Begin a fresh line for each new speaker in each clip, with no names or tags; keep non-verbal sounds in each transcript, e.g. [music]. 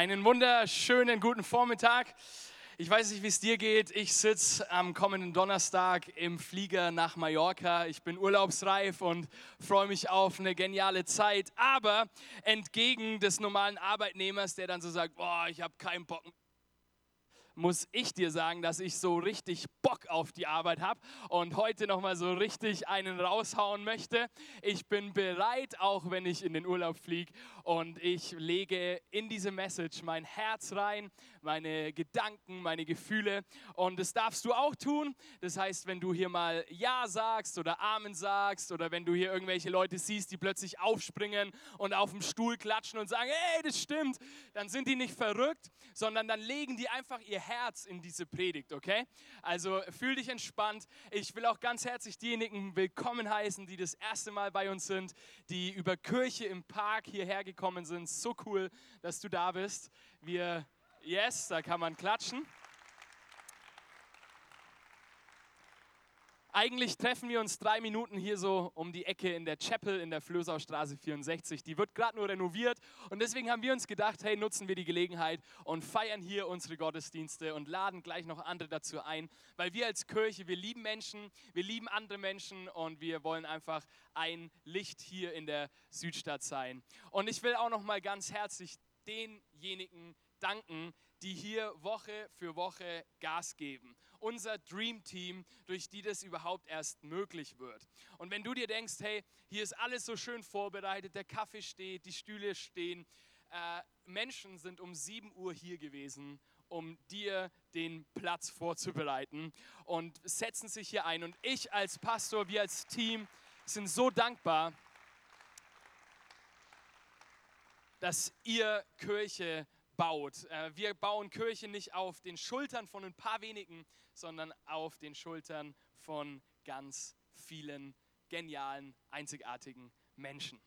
Einen wunderschönen guten Vormittag. Ich weiß nicht, wie es dir geht. Ich sitze am kommenden Donnerstag im Flieger nach Mallorca. Ich bin urlaubsreif und freue mich auf eine geniale Zeit. Aber entgegen des normalen Arbeitnehmers, der dann so sagt, boah, ich habe keinen Bock muss ich dir sagen, dass ich so richtig Bock auf die Arbeit habe und heute nochmal so richtig einen raushauen möchte. Ich bin bereit, auch wenn ich in den Urlaub fliege und ich lege in diese Message mein Herz rein, meine Gedanken, meine Gefühle und das darfst du auch tun. Das heißt, wenn du hier mal Ja sagst oder Amen sagst oder wenn du hier irgendwelche Leute siehst, die plötzlich aufspringen und auf dem Stuhl klatschen und sagen, hey, das stimmt, dann sind die nicht verrückt, sondern dann legen die einfach ihr Herz in diese Predigt, okay? Also fühl dich entspannt. Ich will auch ganz herzlich diejenigen willkommen heißen, die das erste Mal bei uns sind, die über Kirche im Park hierher gekommen sind. So cool, dass du da bist. Wir, yes, da kann man klatschen. Eigentlich treffen wir uns drei Minuten hier so um die Ecke in der Chapel in der Flößaustraße 64. Die wird gerade nur renoviert und deswegen haben wir uns gedacht, hey, nutzen wir die Gelegenheit und feiern hier unsere Gottesdienste und laden gleich noch andere dazu ein, weil wir als Kirche, wir lieben Menschen, wir lieben andere Menschen und wir wollen einfach ein Licht hier in der Südstadt sein. Und ich will auch noch mal ganz herzlich denjenigen danken, die hier Woche für Woche Gas geben unser Dream Team, durch die das überhaupt erst möglich wird. Und wenn du dir denkst, hey, hier ist alles so schön vorbereitet, der Kaffee steht, die Stühle stehen, äh, Menschen sind um 7 Uhr hier gewesen, um dir den Platz vorzubereiten und setzen sich hier ein. Und ich als Pastor, wir als Team sind so dankbar, dass ihr Kirche baut. Äh, wir bauen Kirche nicht auf den Schultern von ein paar wenigen, sondern auf den Schultern von ganz vielen genialen, einzigartigen Menschen.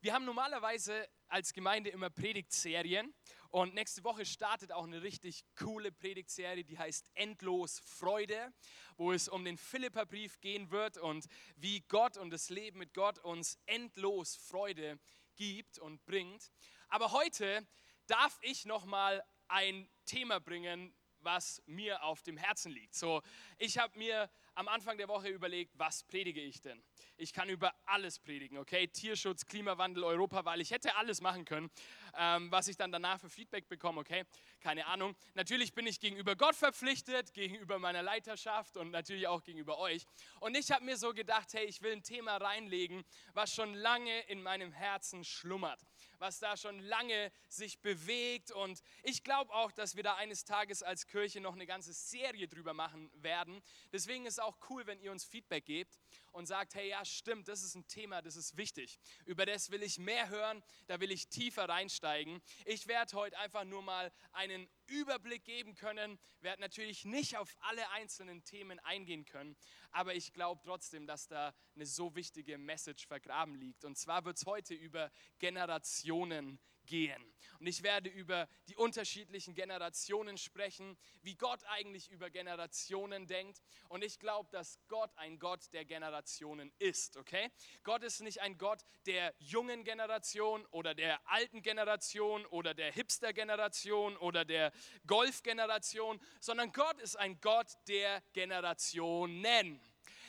Wir haben normalerweise als Gemeinde immer Predigtserien und nächste Woche startet auch eine richtig coole Predigtserie, die heißt Endlos Freude, wo es um den Philipperbrief gehen wird und wie Gott und das Leben mit Gott uns endlos Freude gibt und bringt. Aber heute darf ich noch mal ein Thema bringen, was mir auf dem Herzen liegt. So, ich habe mir am Anfang der Woche überlegt, was predige ich denn? Ich kann über alles predigen, okay? Tierschutz, Klimawandel, Europawahl, ich hätte alles machen können, ähm, was ich dann danach für Feedback bekomme, okay? Keine Ahnung. Natürlich bin ich gegenüber Gott verpflichtet, gegenüber meiner Leiterschaft und natürlich auch gegenüber euch. Und ich habe mir so gedacht, hey, ich will ein Thema reinlegen, was schon lange in meinem Herzen schlummert was da schon lange sich bewegt. Und ich glaube auch, dass wir da eines Tages als Kirche noch eine ganze Serie drüber machen werden. Deswegen ist es auch cool, wenn ihr uns Feedback gebt und sagt, hey, ja, stimmt, das ist ein Thema, das ist wichtig. Über das will ich mehr hören, da will ich tiefer reinsteigen. Ich werde heute einfach nur mal einen Überblick geben können, werde natürlich nicht auf alle einzelnen Themen eingehen können, aber ich glaube trotzdem, dass da eine so wichtige Message vergraben liegt. Und zwar wird es heute über Generationen gehen. Und ich werde über die unterschiedlichen Generationen sprechen, wie Gott eigentlich über Generationen denkt. Und ich glaube, dass Gott ein Gott der Generationen ist, okay? Gott ist nicht ein Gott der jungen Generation oder der alten Generation oder der Hipster-Generation oder der Golf-Generation, sondern Gott ist ein Gott der Generationen.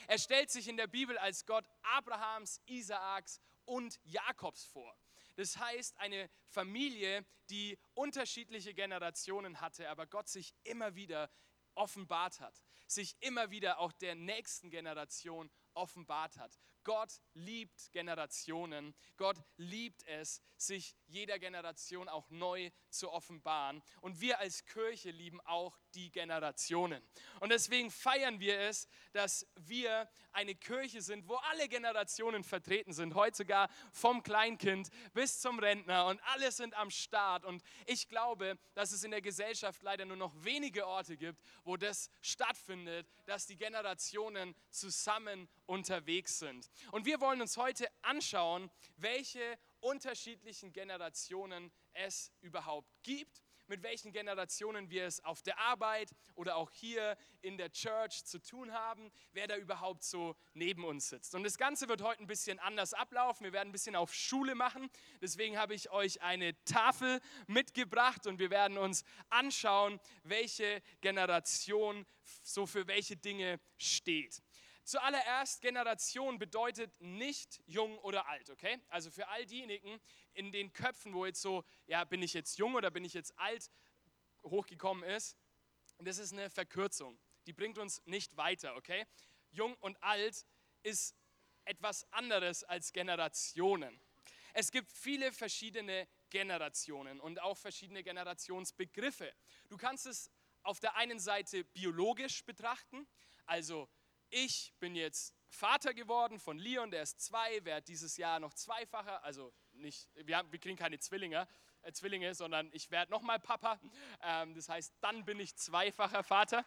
Er stellt sich in der Bibel als Gott Abrahams, Isaaks und Jakobs vor. Das heißt, eine Familie, die unterschiedliche Generationen hatte, aber Gott sich immer wieder offenbart hat, sich immer wieder auch der nächsten Generation offenbart hat. Gott liebt Generationen. Gott liebt es, sich jeder Generation auch neu zu offenbaren. Und wir als Kirche lieben auch die Generationen. Und deswegen feiern wir es, dass wir eine Kirche sind, wo alle Generationen vertreten sind. Heute sogar vom Kleinkind bis zum Rentner und alle sind am Start. Und ich glaube, dass es in der Gesellschaft leider nur noch wenige Orte gibt, wo das stattfindet, dass die Generationen zusammen unterwegs sind. Und wir wollen uns heute anschauen, welche unterschiedlichen Generationen es überhaupt gibt, mit welchen Generationen wir es auf der Arbeit oder auch hier in der Church zu tun haben, wer da überhaupt so neben uns sitzt. Und das Ganze wird heute ein bisschen anders ablaufen. Wir werden ein bisschen auf Schule machen. Deswegen habe ich euch eine Tafel mitgebracht und wir werden uns anschauen, welche Generation so für welche Dinge steht. Zuallererst, Generation bedeutet nicht jung oder alt, okay? Also für all diejenigen in den Köpfen, wo jetzt so, ja, bin ich jetzt jung oder bin ich jetzt alt, hochgekommen ist, das ist eine Verkürzung. Die bringt uns nicht weiter, okay? Jung und alt ist etwas anderes als Generationen. Es gibt viele verschiedene Generationen und auch verschiedene Generationsbegriffe. Du kannst es auf der einen Seite biologisch betrachten, also ich bin jetzt Vater geworden von Leon, der ist zwei, werde dieses Jahr noch zweifacher, also nicht, wir, haben, wir kriegen keine Zwillinge, äh, Zwillinge, sondern ich werde nochmal Papa. Ähm, das heißt, dann bin ich zweifacher Vater.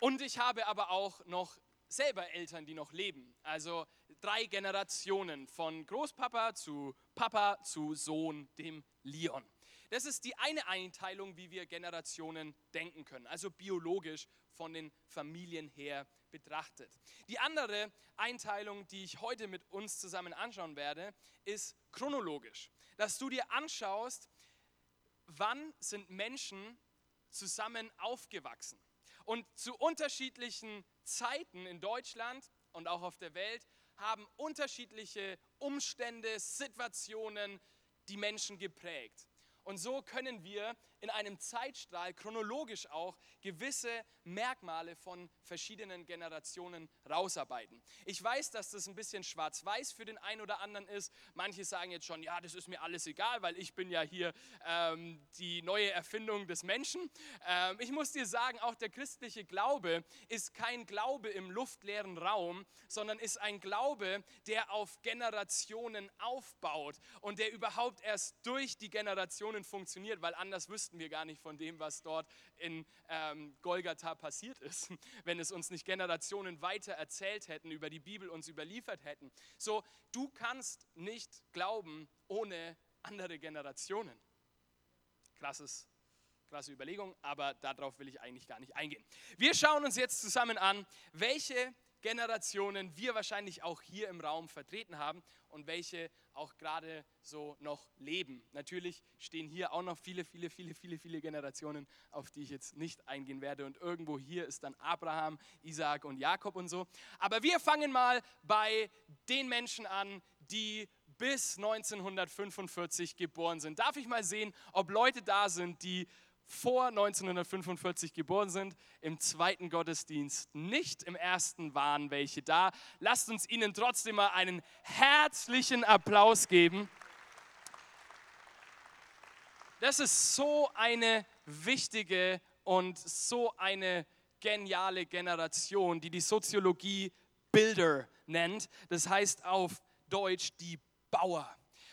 Und ich habe aber auch noch selber Eltern, die noch leben. Also drei Generationen von Großpapa zu Papa zu Sohn, dem Leon. Das ist die eine Einteilung, wie wir Generationen denken können, also biologisch von den Familien her betrachtet. Die andere Einteilung, die ich heute mit uns zusammen anschauen werde, ist chronologisch. Dass du dir anschaust, wann sind Menschen zusammen aufgewachsen. Und zu unterschiedlichen Zeiten in Deutschland und auch auf der Welt haben unterschiedliche Umstände, Situationen die Menschen geprägt. Und so können wir in einem Zeitstrahl chronologisch auch gewisse Merkmale von verschiedenen Generationen rausarbeiten. Ich weiß, dass das ein bisschen schwarz-weiß für den einen oder anderen ist. Manche sagen jetzt schon, ja, das ist mir alles egal, weil ich bin ja hier ähm, die neue Erfindung des Menschen. Ähm, ich muss dir sagen, auch der christliche Glaube ist kein Glaube im luftleeren Raum, sondern ist ein Glaube, der auf Generationen aufbaut und der überhaupt erst durch die Generationen funktioniert, weil anders wüssten wüssten wir gar nicht von dem, was dort in ähm, Golgatha passiert ist, [laughs] wenn es uns nicht Generationen weiter erzählt hätten, über die Bibel uns überliefert hätten. So, du kannst nicht glauben ohne andere Generationen. Krasses, krasse Überlegung, aber darauf will ich eigentlich gar nicht eingehen. Wir schauen uns jetzt zusammen an, welche Generationen wir wahrscheinlich auch hier im Raum vertreten haben und welche auch gerade so noch leben. Natürlich stehen hier auch noch viele, viele, viele, viele, viele Generationen, auf die ich jetzt nicht eingehen werde. Und irgendwo hier ist dann Abraham, Isaac und Jakob und so. Aber wir fangen mal bei den Menschen an, die bis 1945 geboren sind. Darf ich mal sehen, ob Leute da sind, die vor 1945 geboren sind, im zweiten Gottesdienst nicht, im ersten waren welche da. Lasst uns ihnen trotzdem mal einen herzlichen Applaus geben. Das ist so eine wichtige und so eine geniale Generation, die die Soziologie Bilder nennt. Das heißt auf Deutsch die Bauer.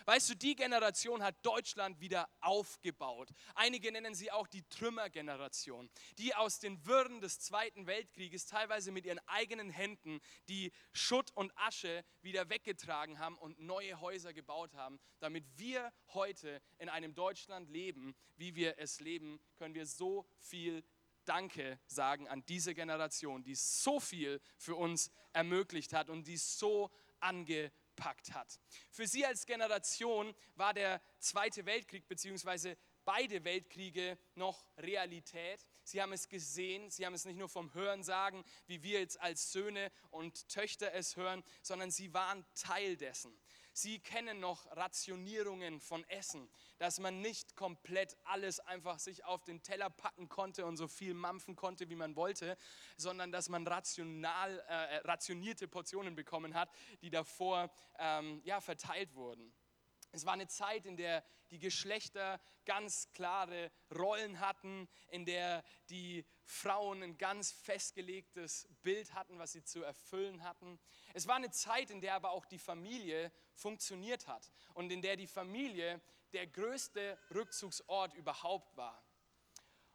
Weißt du, die Generation hat Deutschland wieder aufgebaut. Einige nennen sie auch die Trümmergeneration, die aus den Wirren des Zweiten Weltkrieges teilweise mit ihren eigenen Händen die Schutt und Asche wieder weggetragen haben und neue Häuser gebaut haben. Damit wir heute in einem Deutschland leben, wie wir es leben, können wir so viel Danke sagen an diese Generation, die so viel für uns ermöglicht hat und die so ange gepackt hat. Für sie als Generation war der Zweite Weltkrieg bzw. beide Weltkriege noch Realität. Sie haben es gesehen, sie haben es nicht nur vom Hören sagen, wie wir jetzt als Söhne und Töchter es hören, sondern sie waren Teil dessen. Sie kennen noch Rationierungen von Essen, dass man nicht komplett alles einfach sich auf den Teller packen konnte und so viel mampfen konnte, wie man wollte, sondern dass man rational, äh, rationierte Portionen bekommen hat, die davor ähm, ja, verteilt wurden. Es war eine Zeit, in der die Geschlechter ganz klare Rollen hatten, in der die Frauen ein ganz festgelegtes Bild hatten, was sie zu erfüllen hatten. Es war eine Zeit, in der aber auch die Familie funktioniert hat und in der die Familie der größte Rückzugsort überhaupt war.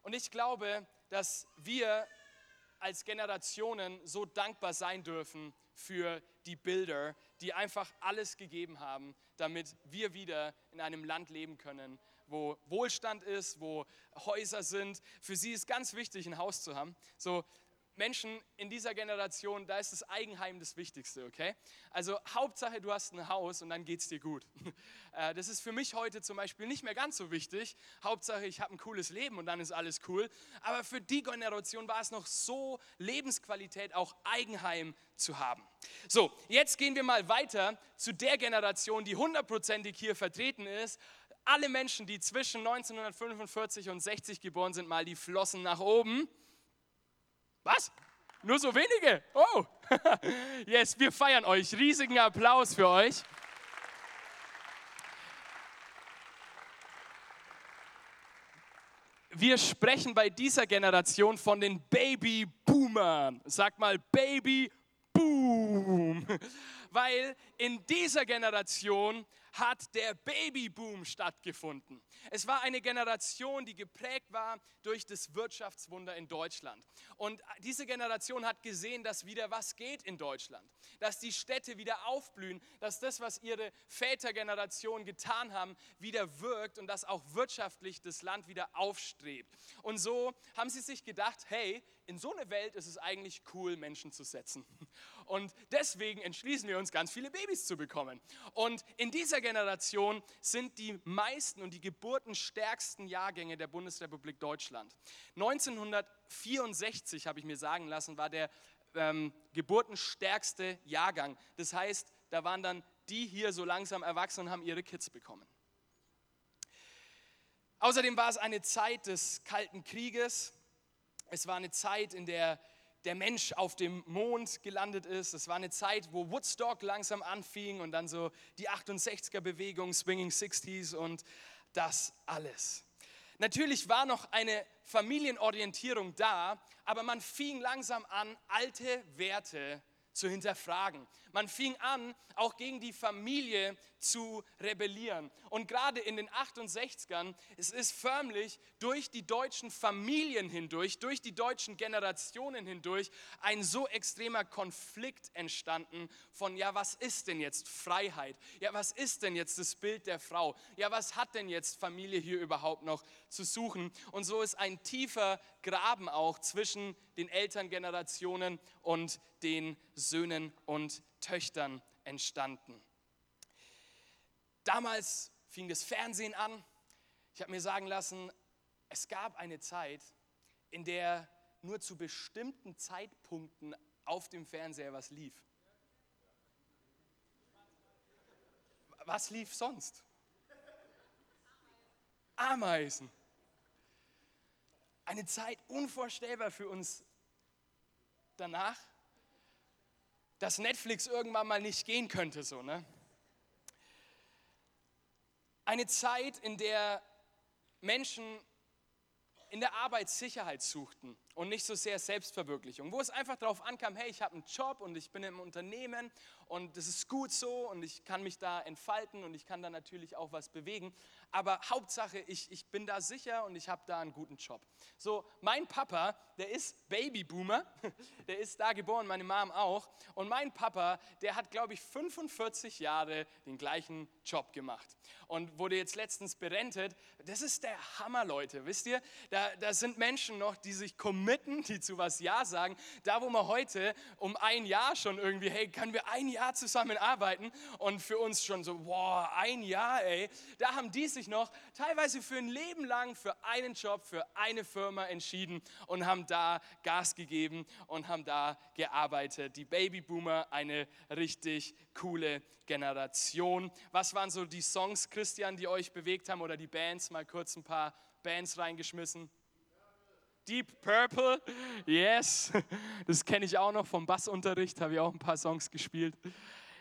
Und ich glaube, dass wir als Generationen so dankbar sein dürfen für die Bilder, die einfach alles gegeben haben, damit wir wieder in einem Land leben können, wo Wohlstand ist, wo Häuser sind. Für sie ist ganz wichtig, ein Haus zu haben. So, Menschen in dieser Generation, da ist das Eigenheim das Wichtigste, okay? Also Hauptsache, du hast ein Haus und dann geht es dir gut. [laughs] Äh, das ist für mich heute zum Beispiel nicht mehr ganz so wichtig. Hauptsache, ich habe ein cooles Leben und dann ist alles cool. Aber für die Generation war es noch so Lebensqualität, auch Eigenheim zu haben. So, jetzt gehen wir mal weiter zu der Generation, die hundertprozentig hier vertreten ist. Alle Menschen, die zwischen 1945 und 60 geboren sind, mal die Flossen nach oben. Was? Nur so wenige? Oh, [laughs] yes, wir feiern euch. Riesigen Applaus für euch. Wir sprechen bei dieser Generation von den Baby-Boomern. Sag mal Baby-Boom. Weil in dieser Generation hat der Babyboom stattgefunden. Es war eine Generation, die geprägt war durch das Wirtschaftswunder in Deutschland. Und diese Generation hat gesehen, dass wieder was geht in Deutschland, dass die Städte wieder aufblühen, dass das, was ihre Vätergeneration getan haben, wieder wirkt und dass auch wirtschaftlich das Land wieder aufstrebt. Und so haben sie sich gedacht, hey, in so eine Welt ist es eigentlich cool, Menschen zu setzen. Und deswegen entschließen wir uns, ganz viele Babys zu bekommen. Und in dieser Generation sind die meisten und die geburtenstärksten Jahrgänge der Bundesrepublik Deutschland. 1964, habe ich mir sagen lassen, war der ähm, geburtenstärkste Jahrgang. Das heißt, da waren dann die hier so langsam erwachsen und haben ihre Kids bekommen. Außerdem war es eine Zeit des Kalten Krieges. Es war eine Zeit, in der der Mensch auf dem Mond gelandet ist. Es war eine Zeit, wo Woodstock langsam anfing und dann so die 68er-Bewegung, Swinging 60s und das alles. Natürlich war noch eine Familienorientierung da, aber man fing langsam an, alte Werte zu hinterfragen. Man fing an, auch gegen die Familie zu rebellieren. Und gerade in den 68ern, es ist förmlich durch die deutschen Familien hindurch, durch die deutschen Generationen hindurch ein so extremer Konflikt entstanden von, ja, was ist denn jetzt Freiheit? Ja, was ist denn jetzt das Bild der Frau? Ja, was hat denn jetzt Familie hier überhaupt noch zu suchen? Und so ist ein tiefer Graben auch zwischen den Elterngenerationen und den Söhnen und Töchtern entstanden. Damals fing das Fernsehen an. Ich habe mir sagen lassen, es gab eine Zeit, in der nur zu bestimmten Zeitpunkten auf dem Fernseher was lief. Was lief sonst? Ameisen. Eine Zeit unvorstellbar für uns danach, dass Netflix irgendwann mal nicht gehen könnte, so, ne? Eine Zeit, in der Menschen in der Arbeit Sicherheit suchten und nicht so sehr Selbstverwirklichung, wo es einfach darauf ankam, hey, ich habe einen Job und ich bin im Unternehmen und das ist gut so und ich kann mich da entfalten und ich kann da natürlich auch was bewegen, aber Hauptsache, ich, ich bin da sicher und ich habe da einen guten Job. So, mein Papa, der ist Babyboomer, [laughs] der ist da geboren, meine Mom auch und mein Papa, der hat, glaube ich, 45 Jahre den gleichen Job gemacht und wurde jetzt letztens berentet. Das ist der Hammer, Leute, wisst ihr? Da, da sind Menschen noch, die sich committen, die zu was Ja sagen. Da, wo wir heute um ein Jahr schon irgendwie, hey, können wir ein Jahr zusammenarbeiten? Und für uns schon so, boah, ein Jahr, ey. Da haben die sich noch teilweise für ein Leben lang für einen Job, für eine Firma entschieden und haben da Gas gegeben und haben da gearbeitet. Die Babyboomer, eine richtig coole Generation. Was waren so die Songs, Christian, die euch bewegt haben oder die Bands? Mal kurz ein paar Bands reingeschmissen. Deep Purple, yes, [laughs] das kenne ich auch noch vom Bassunterricht, habe ich auch ein paar Songs gespielt.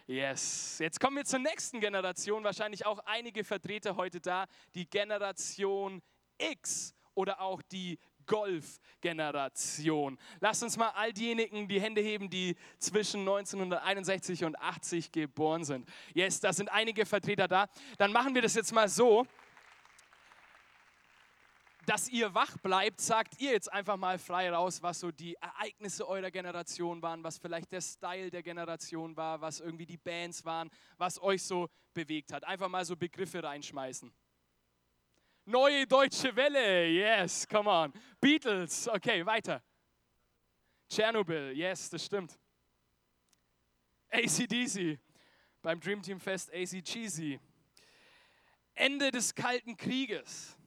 Yes, jetzt kommen wir zur nächsten Generation, wahrscheinlich auch einige Vertreter heute da, die Generation X oder auch die Golf-Generation. Lasst uns mal all diejenigen die Hände heben, die zwischen 1961 und 80 geboren sind. Yes, da sind einige Vertreter da. Dann machen wir das jetzt mal so. Dass ihr wach bleibt, sagt ihr jetzt einfach mal frei raus, was so die Ereignisse eurer Generation waren, was vielleicht der Style der Generation war, was irgendwie die Bands waren, was euch so bewegt hat. Einfach mal so Begriffe reinschmeißen. Neue deutsche Welle, yes, come on. Beatles, okay, weiter. Tschernobyl, yes, das stimmt. ACDC, beim Dream Team Fest AC Cheesy. Ende des Kalten Krieges.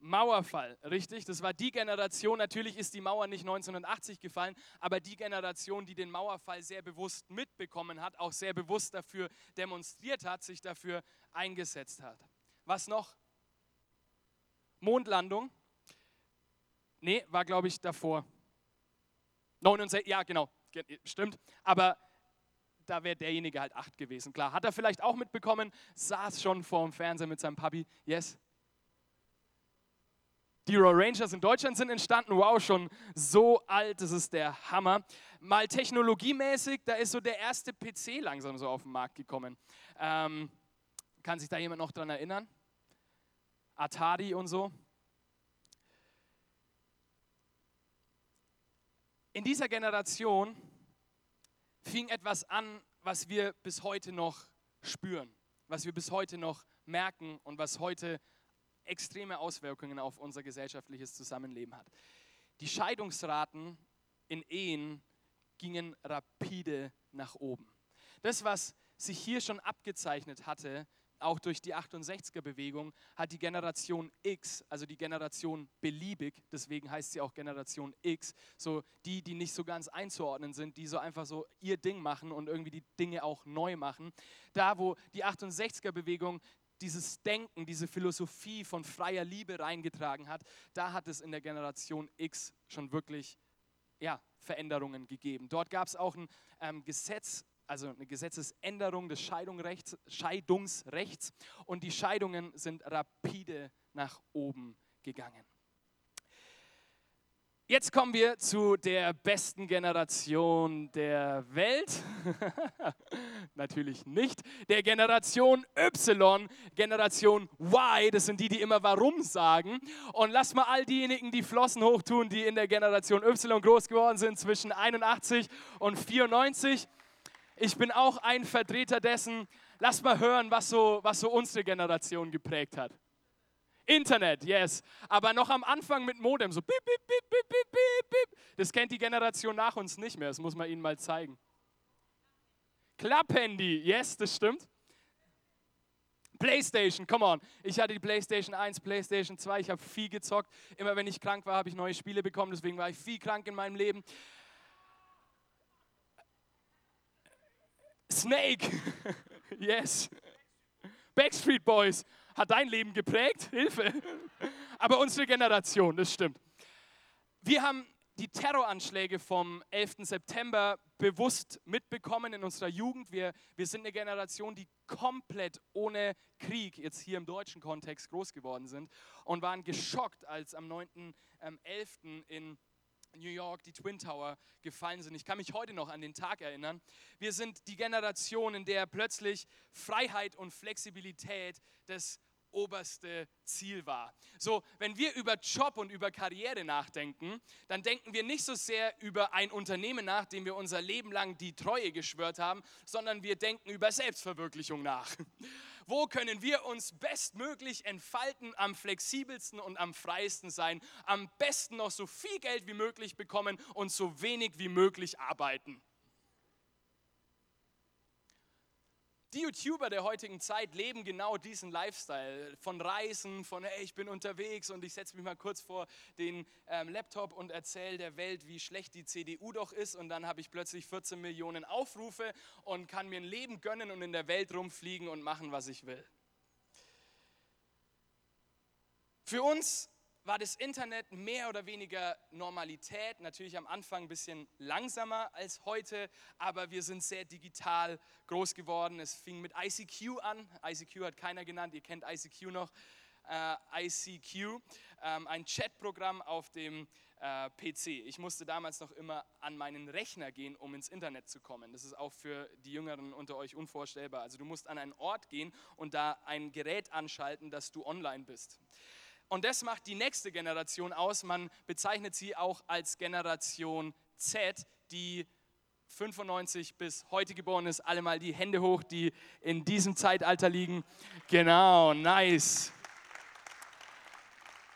Mauerfall, richtig? Das war die Generation, natürlich ist die Mauer nicht 1980 gefallen, aber die Generation, die den Mauerfall sehr bewusst mitbekommen hat, auch sehr bewusst dafür demonstriert hat, sich dafür eingesetzt hat. Was noch? Mondlandung? Nee, war glaube ich davor. 69, ja genau, stimmt. Aber da wäre derjenige halt acht gewesen. Klar, hat er vielleicht auch mitbekommen, saß schon vor dem Fernseher mit seinem Papi. Yes. Die Royal Rangers in Deutschland sind entstanden. Wow, schon so alt, das ist der Hammer. Mal technologiemäßig, da ist so der erste PC langsam so auf den Markt gekommen. Ähm, kann sich da jemand noch dran erinnern? Atari und so. In dieser Generation fing etwas an, was wir bis heute noch spüren, was wir bis heute noch merken und was heute extreme Auswirkungen auf unser gesellschaftliches Zusammenleben hat. Die Scheidungsraten in Ehen gingen rapide nach oben. Das, was sich hier schon abgezeichnet hatte, auch durch die 68er-Bewegung hat die Generation X, also die Generation beliebig, deswegen heißt sie auch Generation X, so die, die nicht so ganz einzuordnen sind, die so einfach so ihr Ding machen und irgendwie die Dinge auch neu machen. Da, wo die 68er-Bewegung dieses Denken, diese Philosophie von freier Liebe reingetragen hat, da hat es in der Generation X schon wirklich ja, Veränderungen gegeben. Dort gab es auch ein ähm, Gesetz also eine Gesetzesänderung des Scheidungsrechts, Scheidungsrechts und die Scheidungen sind rapide nach oben gegangen. Jetzt kommen wir zu der besten Generation der Welt. [laughs] Natürlich nicht. Der Generation Y, Generation Y, das sind die, die immer warum sagen. Und lass mal all diejenigen die Flossen hochtun, die in der Generation Y groß geworden sind, zwischen 81 und 94 ich bin auch ein Vertreter dessen. Lass mal hören, was so, was so unsere Generation geprägt hat. Internet, yes. Aber noch am Anfang mit Modem, so bip, bip, bip, bip, bip, bip, bip. Das kennt die Generation nach uns nicht mehr, das muss man ihnen mal zeigen. Klapphandy, yes, das stimmt. PlayStation, come on. Ich hatte die PlayStation 1, PlayStation 2, ich habe viel gezockt. Immer wenn ich krank war, habe ich neue Spiele bekommen, deswegen war ich viel krank in meinem Leben. Snake, [laughs] yes. Backstreet Boys hat dein Leben geprägt, Hilfe. Aber unsere Generation, das stimmt. Wir haben die Terroranschläge vom 11. September bewusst mitbekommen in unserer Jugend. Wir, wir sind eine Generation, die komplett ohne Krieg, jetzt hier im deutschen Kontext, groß geworden sind und waren geschockt, als am 9.11. Ähm, in New York die Twin Tower gefallen sind. Ich kann mich heute noch an den Tag erinnern. Wir sind die Generation, in der plötzlich Freiheit und Flexibilität das oberste Ziel war. So, wenn wir über Job und über Karriere nachdenken, dann denken wir nicht so sehr über ein Unternehmen nach, dem wir unser Leben lang die Treue geschwört haben, sondern wir denken über Selbstverwirklichung nach. [laughs] Wo können wir uns bestmöglich entfalten, am flexibelsten und am freiesten sein, am besten noch so viel Geld wie möglich bekommen und so wenig wie möglich arbeiten? Die YouTuber der heutigen Zeit leben genau diesen Lifestyle von Reisen, von hey, ich bin unterwegs und ich setze mich mal kurz vor den ähm, Laptop und erzähle der Welt, wie schlecht die CDU doch ist und dann habe ich plötzlich 14 Millionen Aufrufe und kann mir ein Leben gönnen und in der Welt rumfliegen und machen, was ich will. Für uns war das Internet mehr oder weniger Normalität, natürlich am Anfang ein bisschen langsamer als heute, aber wir sind sehr digital groß geworden. Es fing mit ICQ an, ICQ hat keiner genannt, ihr kennt ICQ noch, äh, ICQ, ähm, ein Chatprogramm auf dem äh, PC. Ich musste damals noch immer an meinen Rechner gehen, um ins Internet zu kommen. Das ist auch für die Jüngeren unter euch unvorstellbar. Also du musst an einen Ort gehen und da ein Gerät anschalten, dass du online bist. Und das macht die nächste Generation aus. Man bezeichnet sie auch als Generation Z, die 95 bis heute geboren ist. Alle mal die Hände hoch, die in diesem Zeitalter liegen. Genau, nice.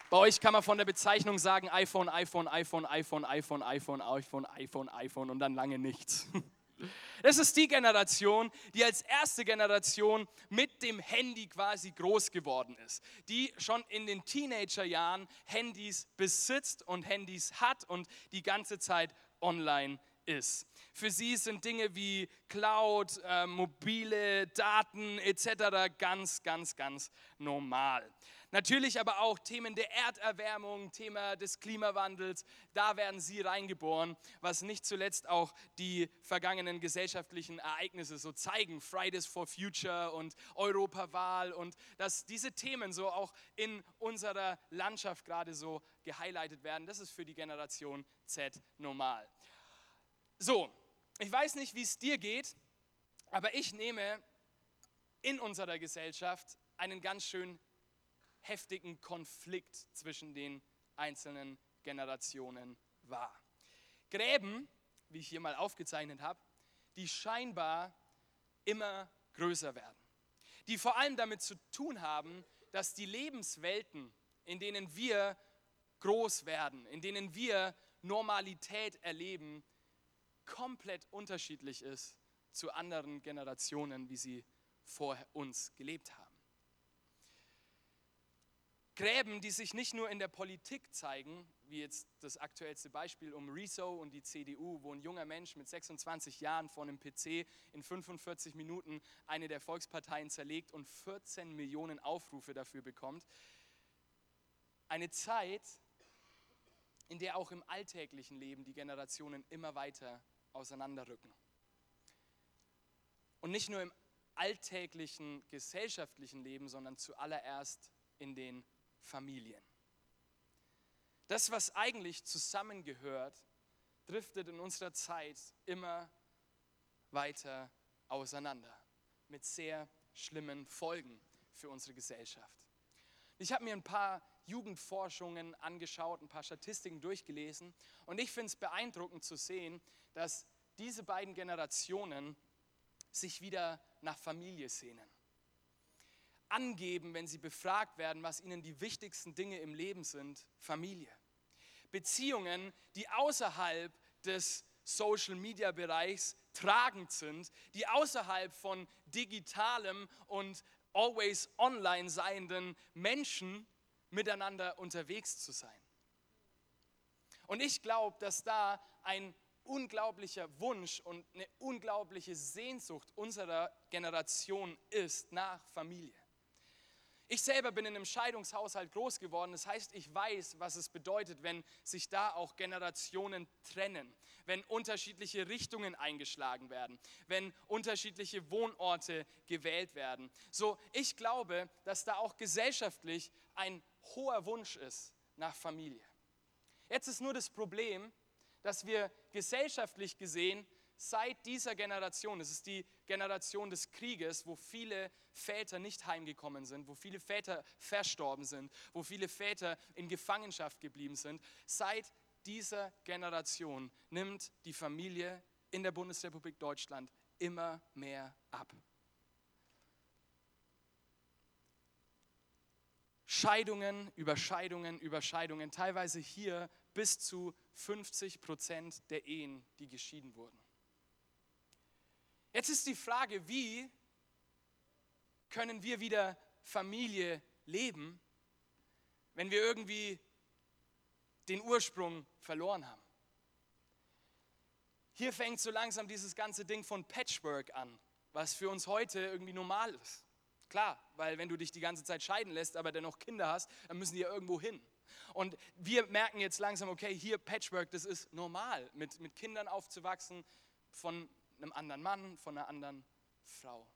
Bei euch kann man von der Bezeichnung sagen iPhone, iPhone, iPhone, iPhone, iPhone, iPhone, iPhone, iPhone, iPhone und dann lange nichts. [laughs] Das ist die Generation, die als erste Generation mit dem Handy quasi groß geworden ist, die schon in den Teenagerjahren Handys besitzt und Handys hat und die ganze Zeit online ist. Für sie sind Dinge wie Cloud, äh, mobile Daten etc. ganz, ganz, ganz normal. Natürlich aber auch Themen der Erderwärmung, Thema des Klimawandels, da werden sie reingeboren, was nicht zuletzt auch die vergangenen gesellschaftlichen Ereignisse so zeigen, Fridays for Future und Europawahl und dass diese Themen so auch in unserer Landschaft gerade so gehighlightet werden, das ist für die Generation Z normal. So, ich weiß nicht, wie es dir geht, aber ich nehme in unserer Gesellschaft einen ganz schön heftigen Konflikt zwischen den einzelnen Generationen wahr. Gräben, wie ich hier mal aufgezeichnet habe, die scheinbar immer größer werden, die vor allem damit zu tun haben, dass die Lebenswelten, in denen wir groß werden, in denen wir Normalität erleben, komplett unterschiedlich ist zu anderen Generationen, wie sie vor uns gelebt haben. Gräben, die sich nicht nur in der Politik zeigen, wie jetzt das aktuellste Beispiel um Rezo und die CDU, wo ein junger Mensch mit 26 Jahren vor einem PC in 45 Minuten eine der Volksparteien zerlegt und 14 Millionen Aufrufe dafür bekommt. Eine Zeit, in der auch im alltäglichen Leben die Generationen immer weiter auseinanderrücken. Und nicht nur im alltäglichen gesellschaftlichen Leben, sondern zuallererst in den Familien. Das, was eigentlich zusammengehört, driftet in unserer Zeit immer weiter auseinander mit sehr schlimmen Folgen für unsere Gesellschaft. Ich habe mir ein paar Jugendforschungen angeschaut, ein paar Statistiken durchgelesen und ich finde es beeindruckend zu sehen, dass diese beiden Generationen sich wieder nach Familie sehnen angeben, wenn sie befragt werden, was ihnen die wichtigsten Dinge im Leben sind, Familie. Beziehungen, die außerhalb des Social-Media-Bereichs tragend sind, die außerhalb von digitalem und always online seienden Menschen miteinander unterwegs zu sein. Und ich glaube, dass da ein unglaublicher Wunsch und eine unglaubliche Sehnsucht unserer Generation ist nach Familie. Ich selber bin in einem Scheidungshaushalt groß geworden. Das heißt, ich weiß, was es bedeutet, wenn sich da auch Generationen trennen, wenn unterschiedliche Richtungen eingeschlagen werden, wenn unterschiedliche Wohnorte gewählt werden. So, ich glaube, dass da auch gesellschaftlich ein hoher Wunsch ist nach Familie. Jetzt ist nur das Problem, dass wir gesellschaftlich gesehen seit dieser Generation, es ist die Generation des Krieges, wo viele Väter nicht heimgekommen sind, wo viele Väter verstorben sind, wo viele Väter in Gefangenschaft geblieben sind, seit dieser Generation nimmt die Familie in der Bundesrepublik Deutschland immer mehr ab. Scheidungen, Überscheidungen, Überscheidungen, teilweise hier bis zu 50 Prozent der Ehen, die geschieden wurden. Jetzt ist die Frage, wie können wir wieder Familie leben, wenn wir irgendwie den Ursprung verloren haben. Hier fängt so langsam dieses ganze Ding von Patchwork an, was für uns heute irgendwie normal ist. Klar, weil wenn du dich die ganze Zeit scheiden lässt, aber dennoch Kinder hast, dann müssen die ja irgendwo hin. Und wir merken jetzt langsam, okay, hier Patchwork, das ist normal, mit, mit Kindern aufzuwachsen, von einem anderen Mann, von einer anderen Frau.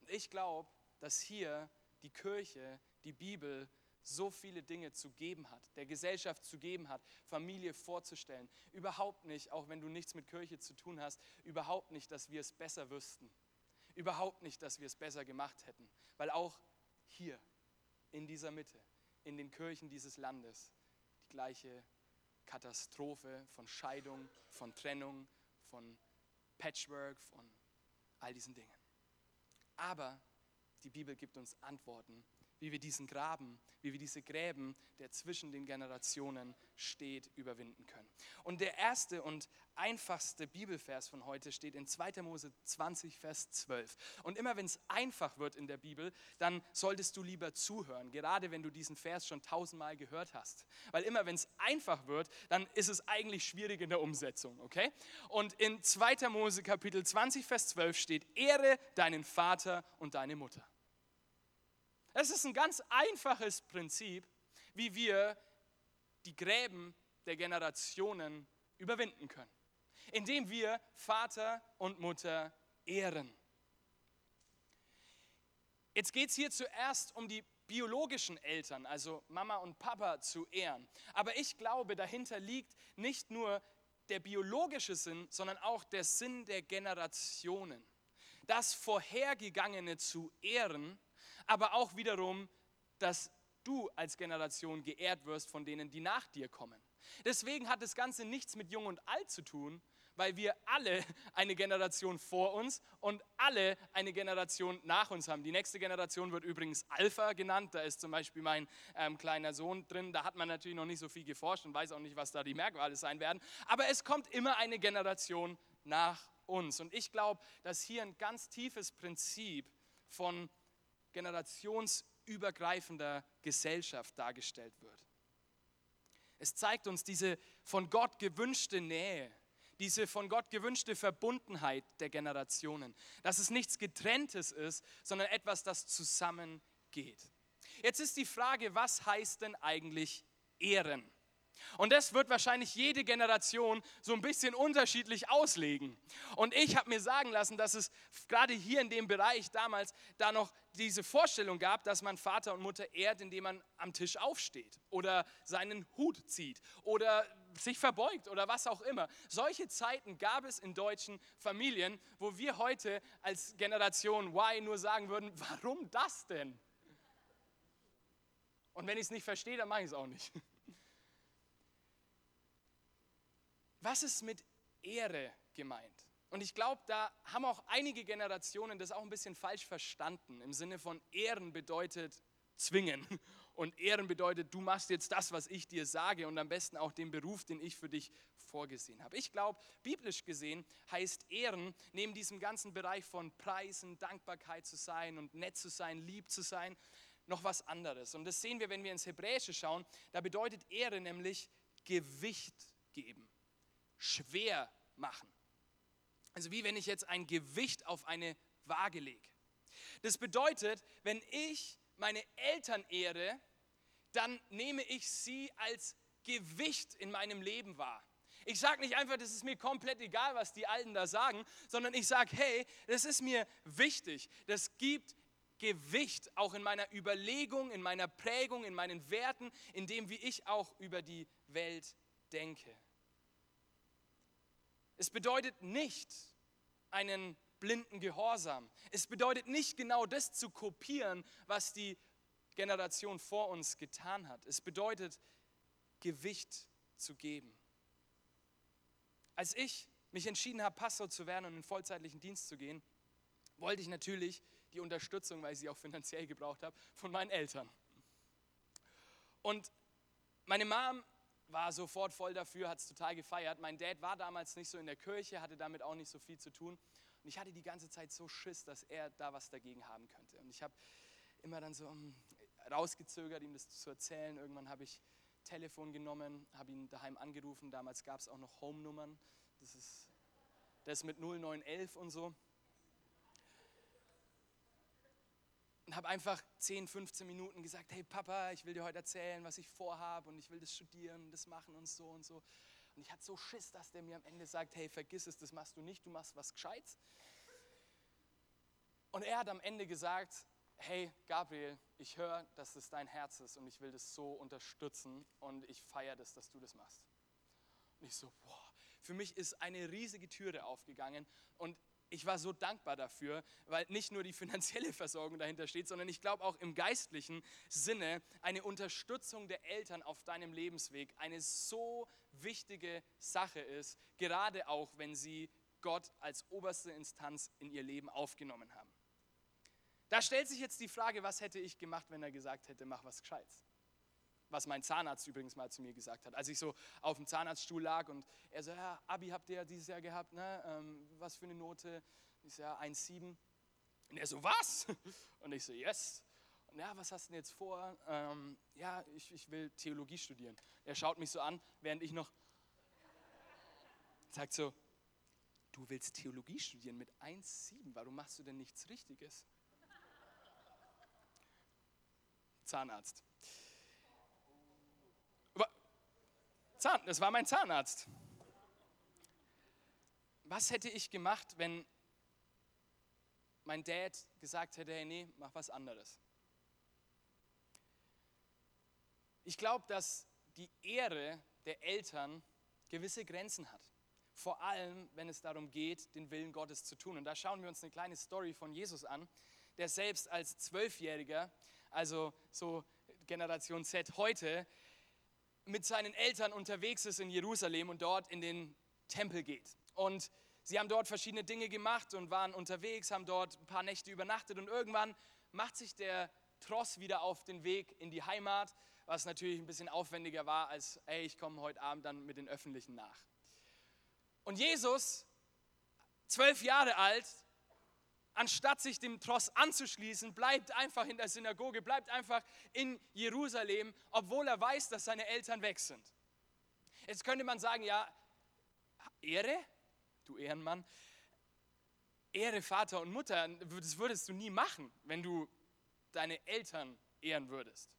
Und ich glaube, dass hier die Kirche, die Bibel so viele Dinge zu geben hat, der Gesellschaft zu geben hat, Familie vorzustellen. Überhaupt nicht, auch wenn du nichts mit Kirche zu tun hast, überhaupt nicht, dass wir es besser wüssten. Überhaupt nicht, dass wir es besser gemacht hätten. Weil auch hier, in dieser Mitte, in den Kirchen dieses Landes die gleiche Katastrophe von Scheidung, von Trennung, von Patchwork, von all diesen Dingen. Aber die Bibel gibt uns Antworten wie wir diesen Graben, wie wir diese Gräben, der zwischen den Generationen steht, überwinden können. Und der erste und einfachste Bibelvers von heute steht in 2. Mose 20, Vers 12. Und immer wenn es einfach wird in der Bibel, dann solltest du lieber zuhören, gerade wenn du diesen Vers schon tausendmal gehört hast. Weil immer wenn es einfach wird, dann ist es eigentlich schwierig in der Umsetzung, okay? Und in 2. Mose Kapitel 20, Vers 12 steht, Ehre deinen Vater und deine Mutter. Es ist ein ganz einfaches Prinzip, wie wir die Gräben der Generationen überwinden können, indem wir Vater und Mutter ehren. Jetzt geht es hier zuerst um die biologischen Eltern, also Mama und Papa zu ehren. Aber ich glaube, dahinter liegt nicht nur der biologische Sinn, sondern auch der Sinn der Generationen. Das Vorhergegangene zu ehren aber auch wiederum, dass du als Generation geehrt wirst von denen, die nach dir kommen. Deswegen hat das Ganze nichts mit Jung und Alt zu tun, weil wir alle eine Generation vor uns und alle eine Generation nach uns haben. Die nächste Generation wird übrigens Alpha genannt. Da ist zum Beispiel mein ähm, kleiner Sohn drin. Da hat man natürlich noch nicht so viel geforscht und weiß auch nicht, was da die Merkmale sein werden. Aber es kommt immer eine Generation nach uns. Und ich glaube, dass hier ein ganz tiefes Prinzip von generationsübergreifender Gesellschaft dargestellt wird. Es zeigt uns diese von Gott gewünschte Nähe, diese von Gott gewünschte Verbundenheit der Generationen, dass es nichts Getrenntes ist, sondern etwas, das zusammengeht. Jetzt ist die Frage, was heißt denn eigentlich Ehren? Und das wird wahrscheinlich jede Generation so ein bisschen unterschiedlich auslegen. Und ich habe mir sagen lassen, dass es gerade hier in dem Bereich damals da noch diese Vorstellung gab, dass man Vater und Mutter ehrt, indem man am Tisch aufsteht oder seinen Hut zieht oder sich verbeugt oder was auch immer. Solche Zeiten gab es in deutschen Familien, wo wir heute als Generation Y nur sagen würden, [laughs] warum das denn? Und wenn ich es nicht verstehe, dann mache ich es auch nicht. [laughs] Was ist mit Ehre gemeint? Und ich glaube, da haben auch einige Generationen das auch ein bisschen falsch verstanden. Im Sinne von Ehren bedeutet zwingen. [laughs] Und Ehren bedeutet, du machst jetzt das, was ich dir sage und am besten auch den Beruf, den ich für dich vorgesehen habe. Ich glaube, biblisch gesehen heißt Ehren, neben diesem ganzen Bereich von Preisen, Dankbarkeit zu sein und nett zu sein, lieb zu sein, noch was anderes. Und das sehen wir, wenn wir ins Hebräische schauen. Da bedeutet Ehre nämlich Gewicht geben schwer machen. Also wie wenn ich jetzt ein Gewicht auf eine Waage lege. Das bedeutet, wenn ich meine Eltern ehre, dann nehme ich sie als Gewicht in meinem Leben wahr. Ich sage nicht einfach, das ist mir komplett egal, was die Alten da sagen, sondern ich sage, hey, das ist mir wichtig. Das gibt Gewicht auch in meiner Überlegung, in meiner Prägung, in meinen Werten, in dem, wie ich auch über die Welt denke. Es bedeutet nicht einen blinden Gehorsam. Es bedeutet nicht genau das zu kopieren, was die Generation vor uns getan hat. Es bedeutet Gewicht zu geben. Als ich mich entschieden habe, Pastor zu werden und in vollzeitlichen Dienst zu gehen, wollte ich natürlich die Unterstützung, weil ich sie auch finanziell gebraucht habe, von meinen Eltern. Und meine Mom war sofort voll dafür, hat es total gefeiert. Mein Dad war damals nicht so in der Kirche, hatte damit auch nicht so viel zu tun. Und ich hatte die ganze Zeit so Schiss, dass er da was dagegen haben könnte. Und ich habe immer dann so um, rausgezögert, ihm das zu erzählen. Irgendwann habe ich Telefon genommen, habe ihn daheim angerufen. Damals gab es auch noch Home-Nummern. Das ist das mit 0911 und so. Und habe einfach 10, 15 Minuten gesagt, hey Papa, ich will dir heute erzählen, was ich vorhabe und ich will das studieren, das machen und so und so. Und ich hatte so Schiss, dass der mir am Ende sagt, hey, vergiss es, das machst du nicht, du machst was Gescheites. Und er hat am Ende gesagt, hey Gabriel, ich höre, dass es dein Herz ist und ich will das so unterstützen und ich feiere das, dass du das machst. Und ich so, boah, für mich ist eine riesige Türe aufgegangen und ich war so dankbar dafür, weil nicht nur die finanzielle Versorgung dahinter steht, sondern ich glaube auch im geistlichen Sinne eine Unterstützung der Eltern auf deinem Lebensweg eine so wichtige Sache ist, gerade auch wenn sie Gott als oberste Instanz in ihr Leben aufgenommen haben. Da stellt sich jetzt die Frage, was hätte ich gemacht, wenn er gesagt hätte, mach was Gescheites? Was mein Zahnarzt übrigens mal zu mir gesagt hat, als ich so auf dem Zahnarztstuhl lag und er so, ja, Abi habt ihr ja dieses Jahr gehabt, ne? Ähm, was für eine Note? Ich Jahr 1,7. Und er so, was? [laughs] Und ich so, yes. Und ja, was hast du denn jetzt vor? Ähm, ja, ich, ich will Theologie studieren. Er schaut mich so an, während ich noch sagt so, du willst Theologie studieren mit 1,7, warum machst du denn nichts Richtiges? Zahnarzt. Zahn, das war mein Zahnarzt. Was hätte ich gemacht, wenn mein Dad gesagt hätte, hey, nee, mach was anderes? Ich glaube, dass die Ehre der Eltern gewisse Grenzen hat. Vor allem, wenn es darum geht, den Willen Gottes zu tun. Und da schauen wir uns eine kleine Story von Jesus an, der selbst als Zwölfjähriger, also so Generation Z heute, mit seinen Eltern unterwegs ist in Jerusalem und dort in den Tempel geht. Und sie haben dort verschiedene Dinge gemacht und waren unterwegs, haben dort ein paar Nächte übernachtet und irgendwann macht sich der Tross wieder auf den Weg in die Heimat, was natürlich ein bisschen aufwendiger war als, ey, ich komme heute Abend dann mit den Öffentlichen nach. Und Jesus, zwölf Jahre alt, anstatt sich dem Tross anzuschließen, bleibt einfach in der Synagoge, bleibt einfach in Jerusalem, obwohl er weiß, dass seine Eltern weg sind. Jetzt könnte man sagen, ja, Ehre, du Ehrenmann, Ehre Vater und Mutter, das würdest du nie machen, wenn du deine Eltern ehren würdest.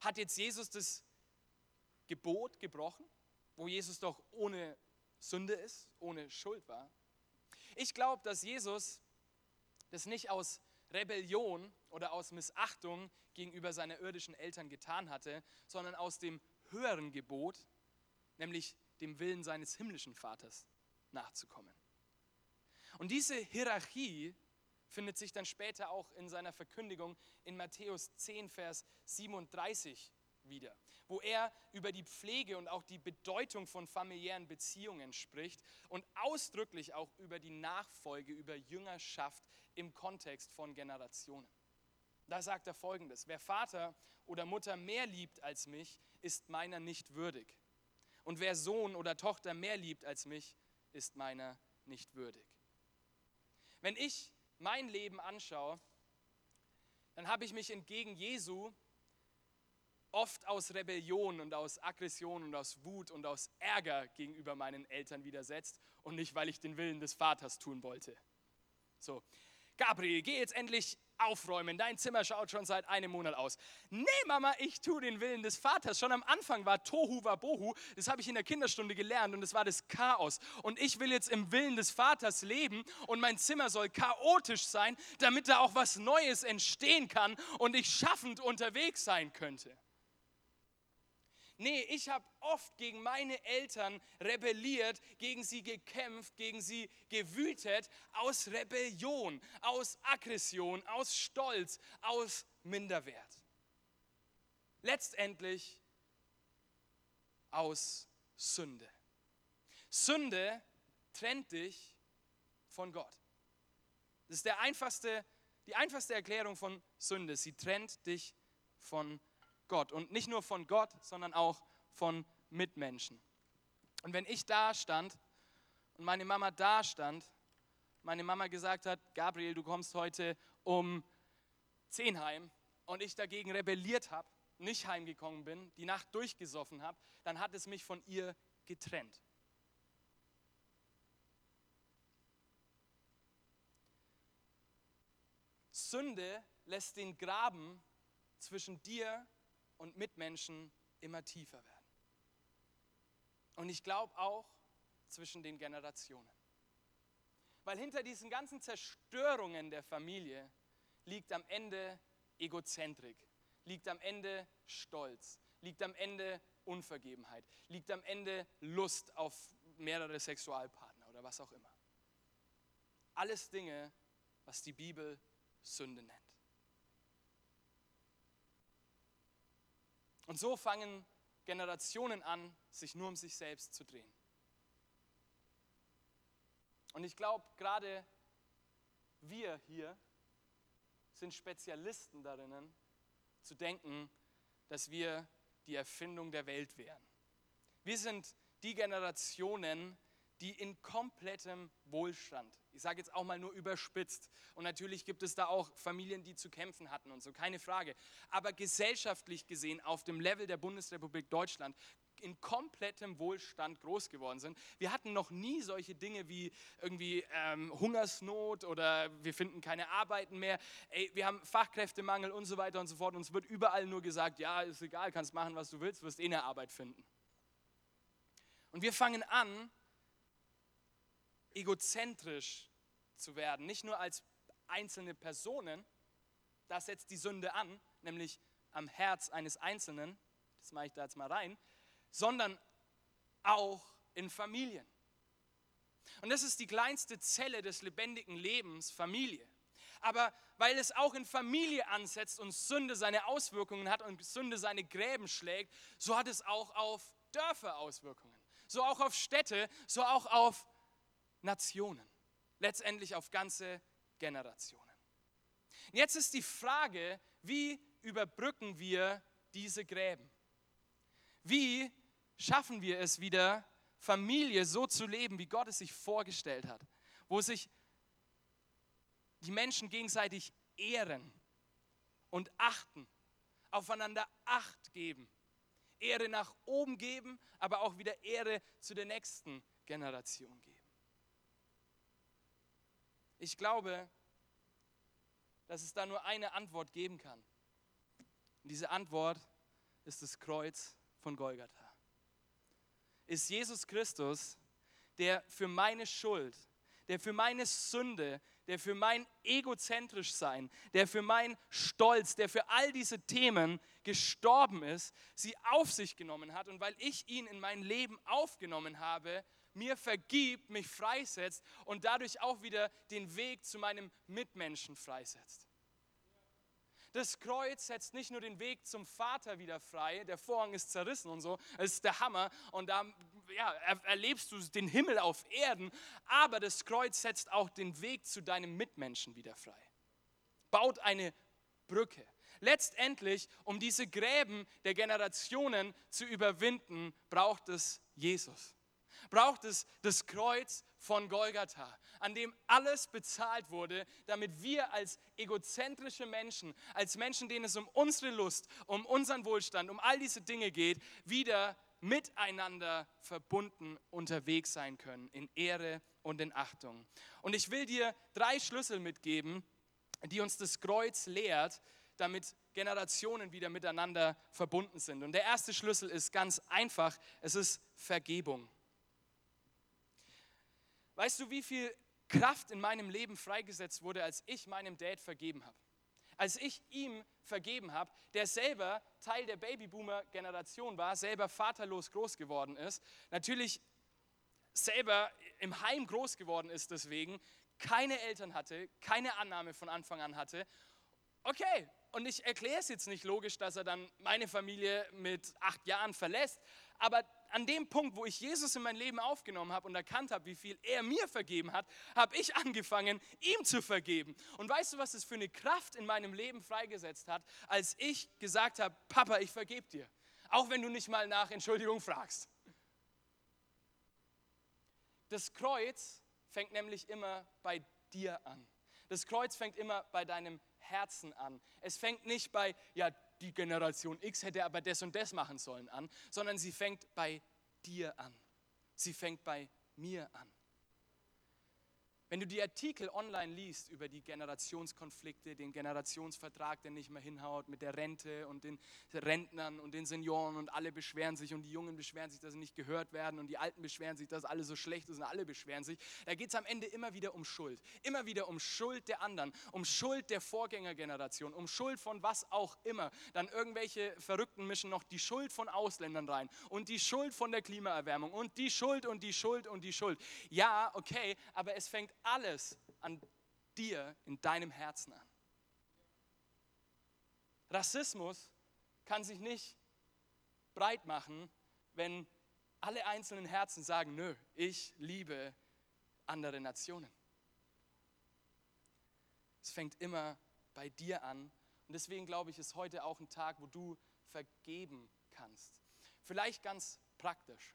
Hat jetzt Jesus das Gebot gebrochen, wo Jesus doch ohne Sünde ist, ohne Schuld war? Ich glaube, dass Jesus das nicht aus Rebellion oder aus Missachtung gegenüber seinen irdischen Eltern getan hatte, sondern aus dem höheren Gebot, nämlich dem Willen seines himmlischen Vaters nachzukommen. Und diese Hierarchie findet sich dann später auch in seiner Verkündigung in Matthäus 10, Vers 37 wieder, wo er über die Pflege und auch die Bedeutung von familiären Beziehungen spricht und ausdrücklich auch über die Nachfolge, über Jüngerschaft im Kontext von Generationen. Da sagt er folgendes, wer Vater oder Mutter mehr liebt als mich, ist meiner nicht würdig. Und wer Sohn oder Tochter mehr liebt als mich, ist meiner nicht würdig. Wenn ich mein Leben anschaue, dann habe ich mich entgegen Jesu oft aus Rebellion und aus Aggression und aus Wut und aus Ärger gegenüber meinen Eltern widersetzt und nicht, weil ich den Willen des Vaters tun wollte. So, Gabriel, geh jetzt endlich aufräumen. Dein Zimmer schaut schon seit einem Monat aus. Nee, Mama, ich tue den Willen des Vaters. Schon am Anfang war Tohu war Bohu. Das habe ich in der Kinderstunde gelernt und es war das Chaos. Und ich will jetzt im Willen des Vaters leben und mein Zimmer soll chaotisch sein, damit da auch was Neues entstehen kann und ich schaffend unterwegs sein könnte. Nee, ich habe oft gegen meine Eltern rebelliert, gegen sie gekämpft, gegen sie gewütet, aus Rebellion, aus Aggression, aus Stolz, aus Minderwert. Letztendlich aus Sünde. Sünde trennt dich von Gott. Das ist der einfachste, die einfachste Erklärung von Sünde. Sie trennt dich von Gott. Und nicht nur von Gott, sondern auch von Mitmenschen. Und wenn ich da stand und meine Mama da stand, meine Mama gesagt hat, Gabriel, du kommst heute um 10 heim und ich dagegen rebelliert habe, nicht heimgekommen bin, die Nacht durchgesoffen habe, dann hat es mich von ihr getrennt. Sünde lässt den Graben zwischen dir und Mitmenschen immer tiefer werden. Und ich glaube auch zwischen den Generationen. Weil hinter diesen ganzen Zerstörungen der Familie liegt am Ende Egozentrik, liegt am Ende Stolz, liegt am Ende Unvergebenheit, liegt am Ende Lust auf mehrere Sexualpartner oder was auch immer. Alles Dinge, was die Bibel Sünde nennt. Und so fangen Generationen an, sich nur um sich selbst zu drehen. Und ich glaube, gerade wir hier sind Spezialisten darin, zu denken, dass wir die Erfindung der Welt wären. Wir sind die Generationen, die in komplettem Wohlstand, ich sage jetzt auch mal nur überspitzt, und natürlich gibt es da auch Familien, die zu kämpfen hatten und so, keine Frage, aber gesellschaftlich gesehen auf dem Level der Bundesrepublik Deutschland in komplettem Wohlstand groß geworden sind. Wir hatten noch nie solche Dinge wie irgendwie ähm, Hungersnot oder wir finden keine Arbeiten mehr. Ey, wir haben Fachkräftemangel und so weiter und so fort. Uns wird überall nur gesagt, ja, ist egal, kannst machen, was du willst, wirst eh eine Arbeit finden. Und wir fangen an, egozentrisch zu werden, nicht nur als einzelne Personen, da setzt die Sünde an, nämlich am Herz eines Einzelnen, das mache ich da jetzt mal rein, sondern auch in Familien. Und das ist die kleinste Zelle des lebendigen Lebens, Familie. Aber weil es auch in Familie ansetzt und Sünde seine Auswirkungen hat und Sünde seine Gräben schlägt, so hat es auch auf Dörfer Auswirkungen. So auch auf Städte, so auch auf Nationen. Letztendlich auf ganze Generationen. Jetzt ist die Frage, wie überbrücken wir diese Gräben? Wie schaffen wir es wieder, Familie so zu leben, wie Gott es sich vorgestellt hat, wo sich die Menschen gegenseitig ehren und achten, aufeinander Acht geben, Ehre nach oben geben, aber auch wieder Ehre zu der nächsten Generation geben. Ich glaube, dass es da nur eine Antwort geben kann. Und diese Antwort ist das Kreuz von Golgatha. Ist Jesus Christus, der für meine Schuld, der für meine Sünde, der für mein egozentrisch sein, der für mein Stolz, der für all diese Themen gestorben ist, sie auf sich genommen hat und weil ich ihn in mein Leben aufgenommen habe, mir vergibt, mich freisetzt und dadurch auch wieder den Weg zu meinem Mitmenschen freisetzt. Das Kreuz setzt nicht nur den Weg zum Vater wieder frei, der Vorhang ist zerrissen und so, es ist der Hammer und da ja, erlebst du den Himmel auf Erden, aber das Kreuz setzt auch den Weg zu deinem Mitmenschen wieder frei. Baut eine Brücke. Letztendlich, um diese Gräben der Generationen zu überwinden, braucht es Jesus. Braucht es das Kreuz von Golgatha, an dem alles bezahlt wurde, damit wir als egozentrische Menschen, als Menschen, denen es um unsere Lust, um unseren Wohlstand, um all diese Dinge geht, wieder miteinander verbunden unterwegs sein können, in Ehre und in Achtung. Und ich will dir drei Schlüssel mitgeben, die uns das Kreuz lehrt, damit Generationen wieder miteinander verbunden sind. Und der erste Schlüssel ist ganz einfach, es ist Vergebung. Weißt du, wie viel Kraft in meinem Leben freigesetzt wurde, als ich meinem Dad vergeben habe? Als ich ihm vergeben habe, der selber Teil der Babyboomer-Generation war, selber vaterlos groß geworden ist, natürlich selber im Heim groß geworden ist deswegen, keine Eltern hatte, keine Annahme von Anfang an hatte. Okay, und ich erkläre es jetzt nicht logisch, dass er dann meine Familie mit acht Jahren verlässt, aber an dem Punkt, wo ich Jesus in mein Leben aufgenommen habe und erkannt habe, wie viel er mir vergeben hat, habe ich [laughs] angefangen, ihm zu vergeben. Und weißt du, was es für eine Kraft in meinem Leben freigesetzt hat, als ich gesagt habe, Papa, ich vergebe dir. Auch wenn du nicht mal nach Entschuldigung fragst. Das Kreuz fängt nämlich immer bei dir an. Das Kreuz fängt immer bei deinem Herzen an. Es fängt nicht bei, ja, die Generation X hätte aber das und das machen sollen an, sondern sie fängt bei dir an. Sie fängt bei mir an. Wenn du die Artikel online liest über die Generationskonflikte, den Generationsvertrag, der nicht mehr hinhaut mit der Rente und den Rentnern und den Senioren und alle beschweren sich und die Jungen beschweren sich, dass sie nicht gehört werden und die Alten beschweren sich, dass alles so schlecht ist und alle beschweren sich, da geht es am Ende immer wieder um Schuld. Immer wieder um Schuld der anderen, um Schuld der Vorgängergeneration, um Schuld von was auch immer. Dann irgendwelche Verrückten mischen noch die Schuld von Ausländern rein und die Schuld von der Klimaerwärmung und die Schuld und die Schuld und die Schuld. Ja, okay, aber es fängt alles an dir, in deinem Herzen an. Rassismus kann sich nicht breit machen, wenn alle einzelnen Herzen sagen, nö, ich liebe andere Nationen. Es fängt immer bei dir an. Und deswegen glaube ich, ist heute auch ein Tag, wo du vergeben kannst. Vielleicht ganz praktisch.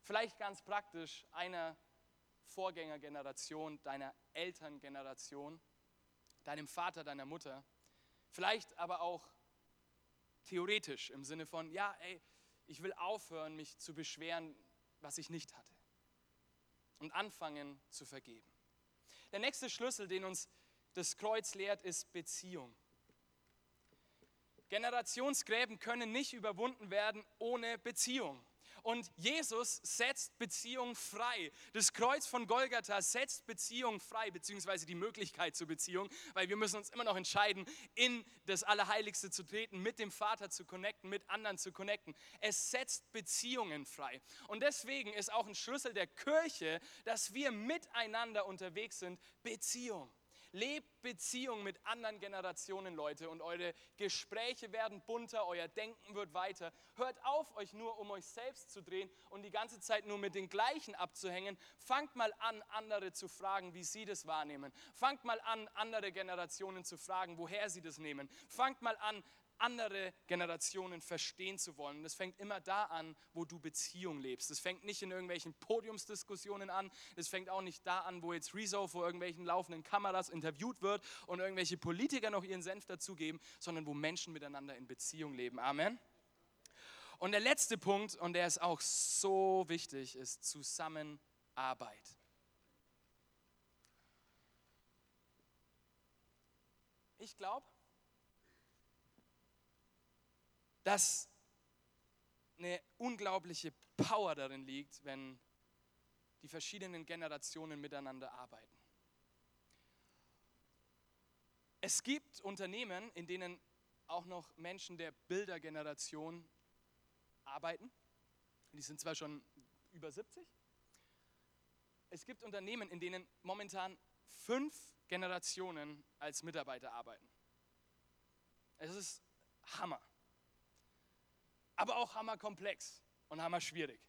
Vielleicht ganz praktisch einer Vorgängergeneration, deiner Elterngeneration, deinem Vater, deiner Mutter. Vielleicht aber auch theoretisch im Sinne von, ja, ey, ich will aufhören, mich zu beschweren, was ich nicht hatte. Und anfangen zu vergeben. Der nächste Schlüssel, den uns das Kreuz lehrt, ist Beziehung. Generationsgräben können nicht überwunden werden ohne Beziehung. Und Jesus setzt Beziehung frei. Das Kreuz von Golgatha setzt Beziehung frei, beziehungsweise die Möglichkeit zur Beziehung, weil wir müssen uns immer noch entscheiden, in das Allerheiligste zu treten, mit dem Vater zu connecten, mit anderen zu connecten. Es setzt Beziehungen frei. Und deswegen ist auch ein Schlüssel der Kirche, dass wir miteinander unterwegs sind, Beziehung. Lebt Beziehung mit anderen Generationen, Leute, und eure Gespräche werden bunter, euer Denken wird weiter. Hört auf, euch nur um euch selbst zu drehen und die ganze Zeit nur mit den gleichen abzuhängen. Fangt mal an, andere zu fragen, wie sie das wahrnehmen. Fangt mal an, andere Generationen zu fragen, woher sie das nehmen. Fangt mal an, andere Generationen verstehen zu wollen. Das fängt immer da an, wo du Beziehung lebst. Das fängt nicht in irgendwelchen Podiumsdiskussionen an. Das fängt auch nicht da an, wo jetzt Rezo vor irgendwelchen laufenden Kameras interviewt wird und irgendwelche Politiker noch ihren Senf dazugeben, sondern wo Menschen miteinander in Beziehung leben. Amen. Und der letzte Punkt, und der ist auch so wichtig, ist Zusammenarbeit. Ich glaube, dass eine unglaubliche Power darin liegt, wenn die verschiedenen Generationen miteinander arbeiten. Es gibt Unternehmen, in denen auch noch Menschen der Bildergeneration arbeiten. Die sind zwar schon über 70. Es gibt Unternehmen, in denen momentan fünf Generationen als Mitarbeiter arbeiten. Es ist Hammer aber auch hammerkomplex und hammerschwierig.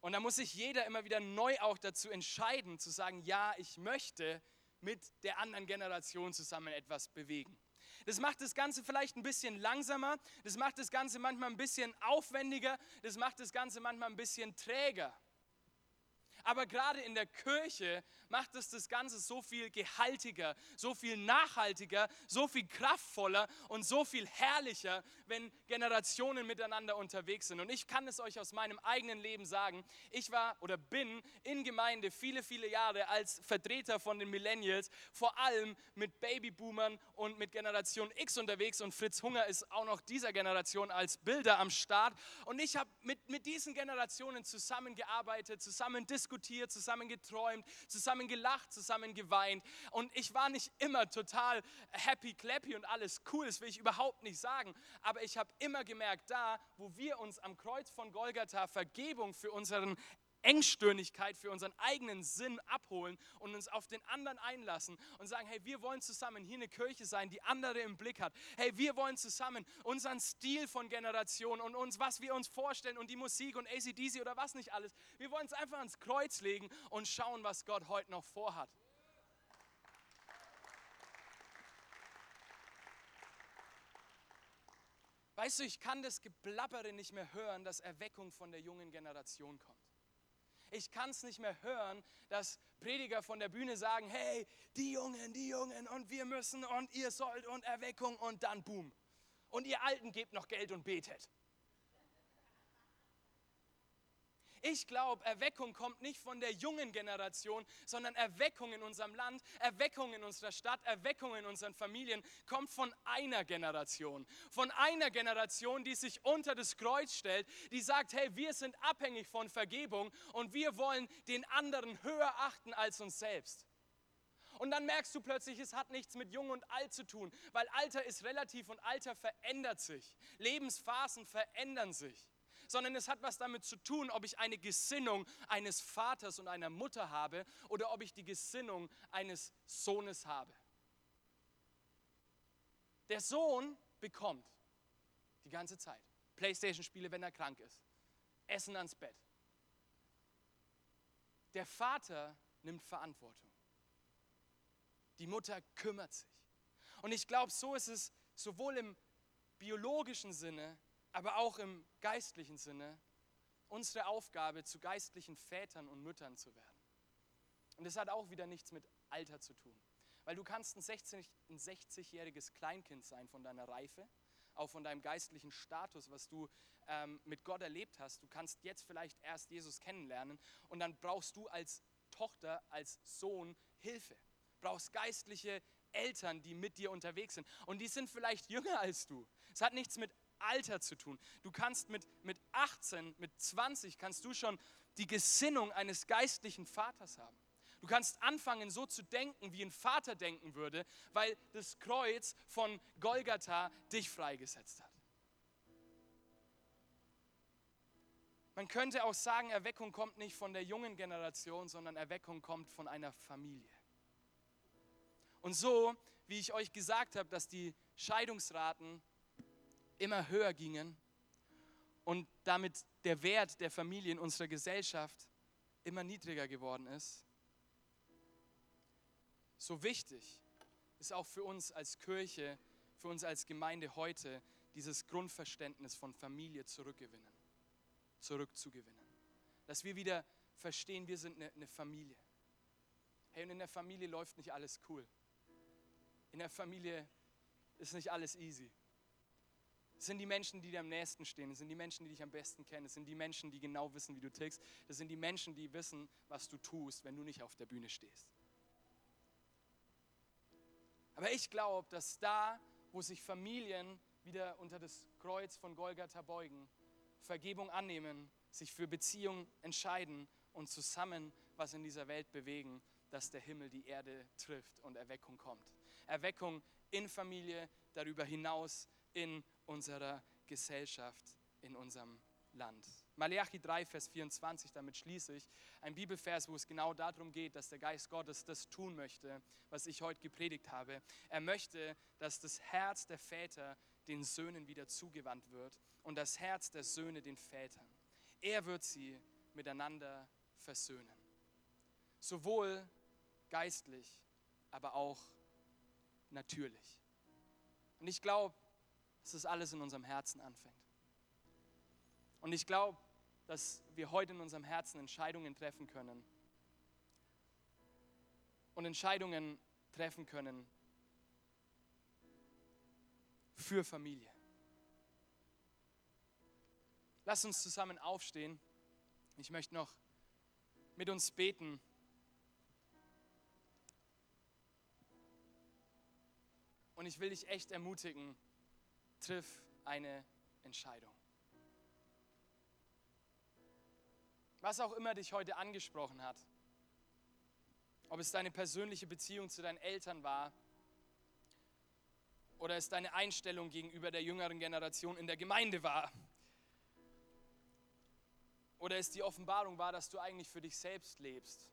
Und da muss sich jeder immer wieder neu auch dazu entscheiden, zu sagen, ja, ich möchte mit der anderen Generation zusammen etwas bewegen. Das macht das Ganze vielleicht ein bisschen langsamer, das macht das Ganze manchmal ein bisschen aufwendiger, das macht das Ganze manchmal ein bisschen träger. Aber gerade in der Kirche macht es das Ganze so viel gehaltiger, so viel nachhaltiger, so viel kraftvoller und so viel herrlicher, wenn Generationen miteinander unterwegs sind. Und ich kann es euch aus meinem eigenen Leben sagen. Ich war oder bin in Gemeinde viele, viele Jahre als Vertreter von den Millennials, vor allem mit Babyboomern und mit Generation X unterwegs. Und Fritz Hunger ist auch noch dieser Generation als Bilder am Start. Und ich habe mit, mit diesen Generationen zusammengearbeitet, zusammen diskutiert, zusammen geträumt, zusammen gelacht, zusammen geweint. Und ich war nicht immer total happy, clappy und alles cool, das will ich überhaupt nicht sagen. Aber ich habe immer gemerkt, da, wo wir uns am Kreuz von Golgatha Vergebung für unseren Engstirnigkeit für unseren eigenen Sinn abholen und uns auf den anderen einlassen und sagen, hey, wir wollen zusammen hier eine Kirche sein, die andere im Blick hat. Hey, wir wollen zusammen unseren Stil von Generationen und uns, was wir uns vorstellen und die Musik und ACDC oder was nicht alles. Wir wollen es einfach ans Kreuz legen und schauen, was Gott heute noch vorhat. Weißt du, ich kann das Geblabbere nicht mehr hören, dass Erweckung von der jungen Generation kommt. Ich kann es nicht mehr hören, dass Prediger von der Bühne sagen, hey, die Jungen, die Jungen und wir müssen und ihr sollt und Erweckung und dann boom. Und ihr Alten gebt noch Geld und betet. Ich glaube, Erweckung kommt nicht von der jungen Generation, sondern Erweckung in unserem Land, Erweckung in unserer Stadt, Erweckung in unseren Familien kommt von einer Generation. Von einer Generation, die sich unter das Kreuz stellt, die sagt, hey, wir sind abhängig von Vergebung und wir wollen den anderen höher achten als uns selbst. Und dann merkst du plötzlich, es hat nichts mit Jung und Alt zu tun, weil Alter ist relativ und Alter verändert sich. Lebensphasen verändern sich. Sondern es hat was damit zu tun, ob ich eine Gesinnung eines Vaters und einer Mutter habe oder ob ich die Gesinnung eines Sohnes habe. Der Sohn bekommt die ganze Zeit Playstation-Spiele, wenn er krank ist, Essen ans Bett. Der Vater nimmt Verantwortung. Die Mutter kümmert sich. Und ich glaube, so ist es sowohl im biologischen Sinne, aber auch im geistlichen Sinne unsere Aufgabe, zu geistlichen Vätern und Müttern zu werden. Und das hat auch wieder nichts mit Alter zu tun. Weil du kannst ein 60-jähriges Kleinkind sein von deiner Reife, auch von deinem geistlichen Status, was du ähm, mit Gott erlebt hast. Du kannst jetzt vielleicht erst Jesus kennenlernen und dann brauchst du als Tochter, als Sohn Hilfe. Brauchst geistliche Eltern, die mit dir unterwegs sind. Und die sind vielleicht jünger als du. Es hat nichts mit Alter zu tun. Du kannst mit, mit 18, mit 20, kannst du schon die Gesinnung eines geistlichen Vaters haben. Du kannst anfangen, so zu denken, wie ein Vater denken würde, weil das Kreuz von Golgatha dich freigesetzt hat. Man könnte auch sagen, Erweckung kommt nicht von der jungen Generation, sondern Erweckung kommt von einer Familie. Und so, wie ich euch gesagt habe, dass die Scheidungsraten immer höher gingen und damit der Wert der Familie in unserer Gesellschaft immer niedriger geworden ist, so wichtig ist auch für uns als Kirche, für uns als Gemeinde heute, dieses Grundverständnis von Familie zurückgewinnen, zurückzugewinnen. Dass wir wieder verstehen, wir sind eine, eine Familie. Hey, und in der Familie läuft nicht alles cool. In der Familie ist nicht alles easy. Es sind die Menschen, die dir am nächsten stehen. Es sind die Menschen, die dich am besten kennen. Es sind die Menschen, die genau wissen, wie du tickst. Das sind die Menschen, die wissen, was du tust, wenn du nicht auf der Bühne stehst. Aber ich glaube, dass da, wo sich Familien wieder unter das Kreuz von Golgatha beugen, Vergebung annehmen, sich für Beziehung entscheiden und zusammen was in dieser Welt bewegen, dass der Himmel die Erde trifft und Erweckung kommt. Erweckung in Familie, darüber hinaus in unserer Gesellschaft, in unserem Land. Malachi 3, Vers 24, damit schließe ich, ein Bibelvers, wo es genau darum geht, dass der Geist Gottes das tun möchte, was ich heute gepredigt habe. Er möchte, dass das Herz der Väter den Söhnen wieder zugewandt wird und das Herz der Söhne den Vätern. Er wird sie miteinander versöhnen. Sowohl geistlich, aber auch natürlich. Und ich glaube, dass das alles in unserem Herzen anfängt. Und ich glaube, dass wir heute in unserem Herzen Entscheidungen treffen können. Und Entscheidungen treffen können für Familie. Lass uns zusammen aufstehen. Ich möchte noch mit uns beten. Und ich will dich echt ermutigen, triff eine Entscheidung. Was auch immer dich heute angesprochen hat. Ob es deine persönliche Beziehung zu deinen Eltern war oder es deine Einstellung gegenüber der jüngeren Generation in der Gemeinde war. Oder es die Offenbarung war, dass du eigentlich für dich selbst lebst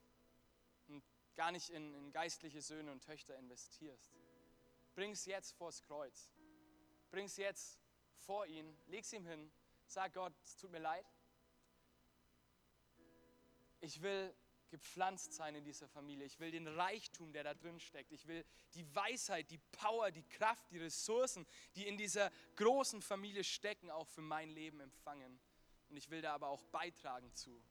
und gar nicht in, in geistliche Söhne und Töchter investierst. Bring es jetzt vors Kreuz. Bring es jetzt vor ihn, leg es ihm hin, sag Gott, es tut mir leid, ich will gepflanzt sein in dieser Familie. Ich will den Reichtum, der da drin steckt. Ich will die Weisheit, die Power, die Kraft, die Ressourcen, die in dieser großen Familie stecken, auch für mein Leben empfangen. Und ich will da aber auch beitragen zu,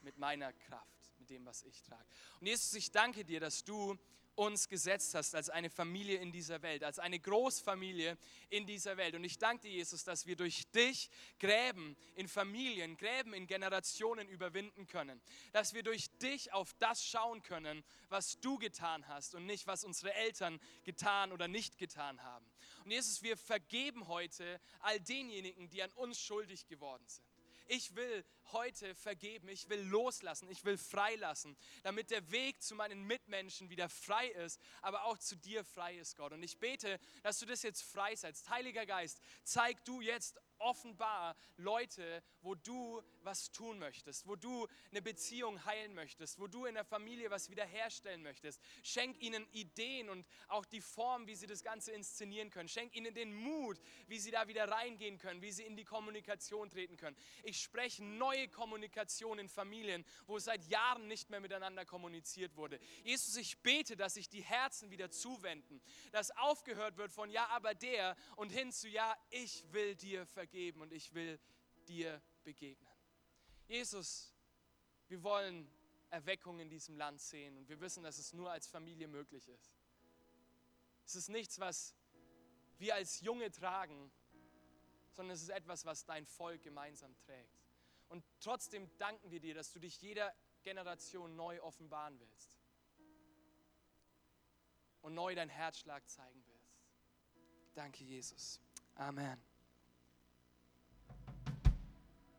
mit meiner Kraft, mit dem, was ich trage. Und Jesus, ich danke dir, dass du uns gesetzt hast als eine Familie in dieser Welt, als eine Großfamilie in dieser Welt. Und ich danke dir, Jesus, dass wir durch dich Gräben in Familien, Gräben in Generationen überwinden können. Dass wir durch dich auf das schauen können, was du getan hast und nicht, was unsere Eltern getan oder nicht getan haben. Und Jesus, wir vergeben heute all denjenigen, die an uns schuldig geworden sind. Ich will heute vergeben, ich will loslassen, ich will freilassen, damit der Weg zu meinen Mitmenschen wieder frei ist, aber auch zu dir frei ist, Gott. Und ich bete, dass du das jetzt freisetzt. Heiliger Geist, zeig du jetzt offenbar Leute, wo du was tun möchtest, wo du eine Beziehung heilen möchtest, wo du in der Familie was wiederherstellen möchtest. Schenk ihnen Ideen und auch die Form, wie sie das Ganze inszenieren können. Schenk ihnen den Mut, wie sie da wieder reingehen können, wie sie in die Kommunikation treten können. Ich spreche neue Kommunikation in Familien, wo seit Jahren nicht mehr miteinander kommuniziert wurde. Jesus, ich bete, dass sich die Herzen wieder zuwenden, dass aufgehört wird von ja, aber der und hin zu ja, ich will dir vergeben und ich will dir begegnen. Jesus, wir wollen Erweckung in diesem Land sehen und wir wissen, dass es nur als Familie möglich ist. Es ist nichts, was wir als Junge tragen, sondern es ist etwas, was dein Volk gemeinsam trägt. Und trotzdem danken wir dir, dass du dich jeder Generation neu offenbaren willst und neu dein Herzschlag zeigen willst. Danke, Jesus. Amen.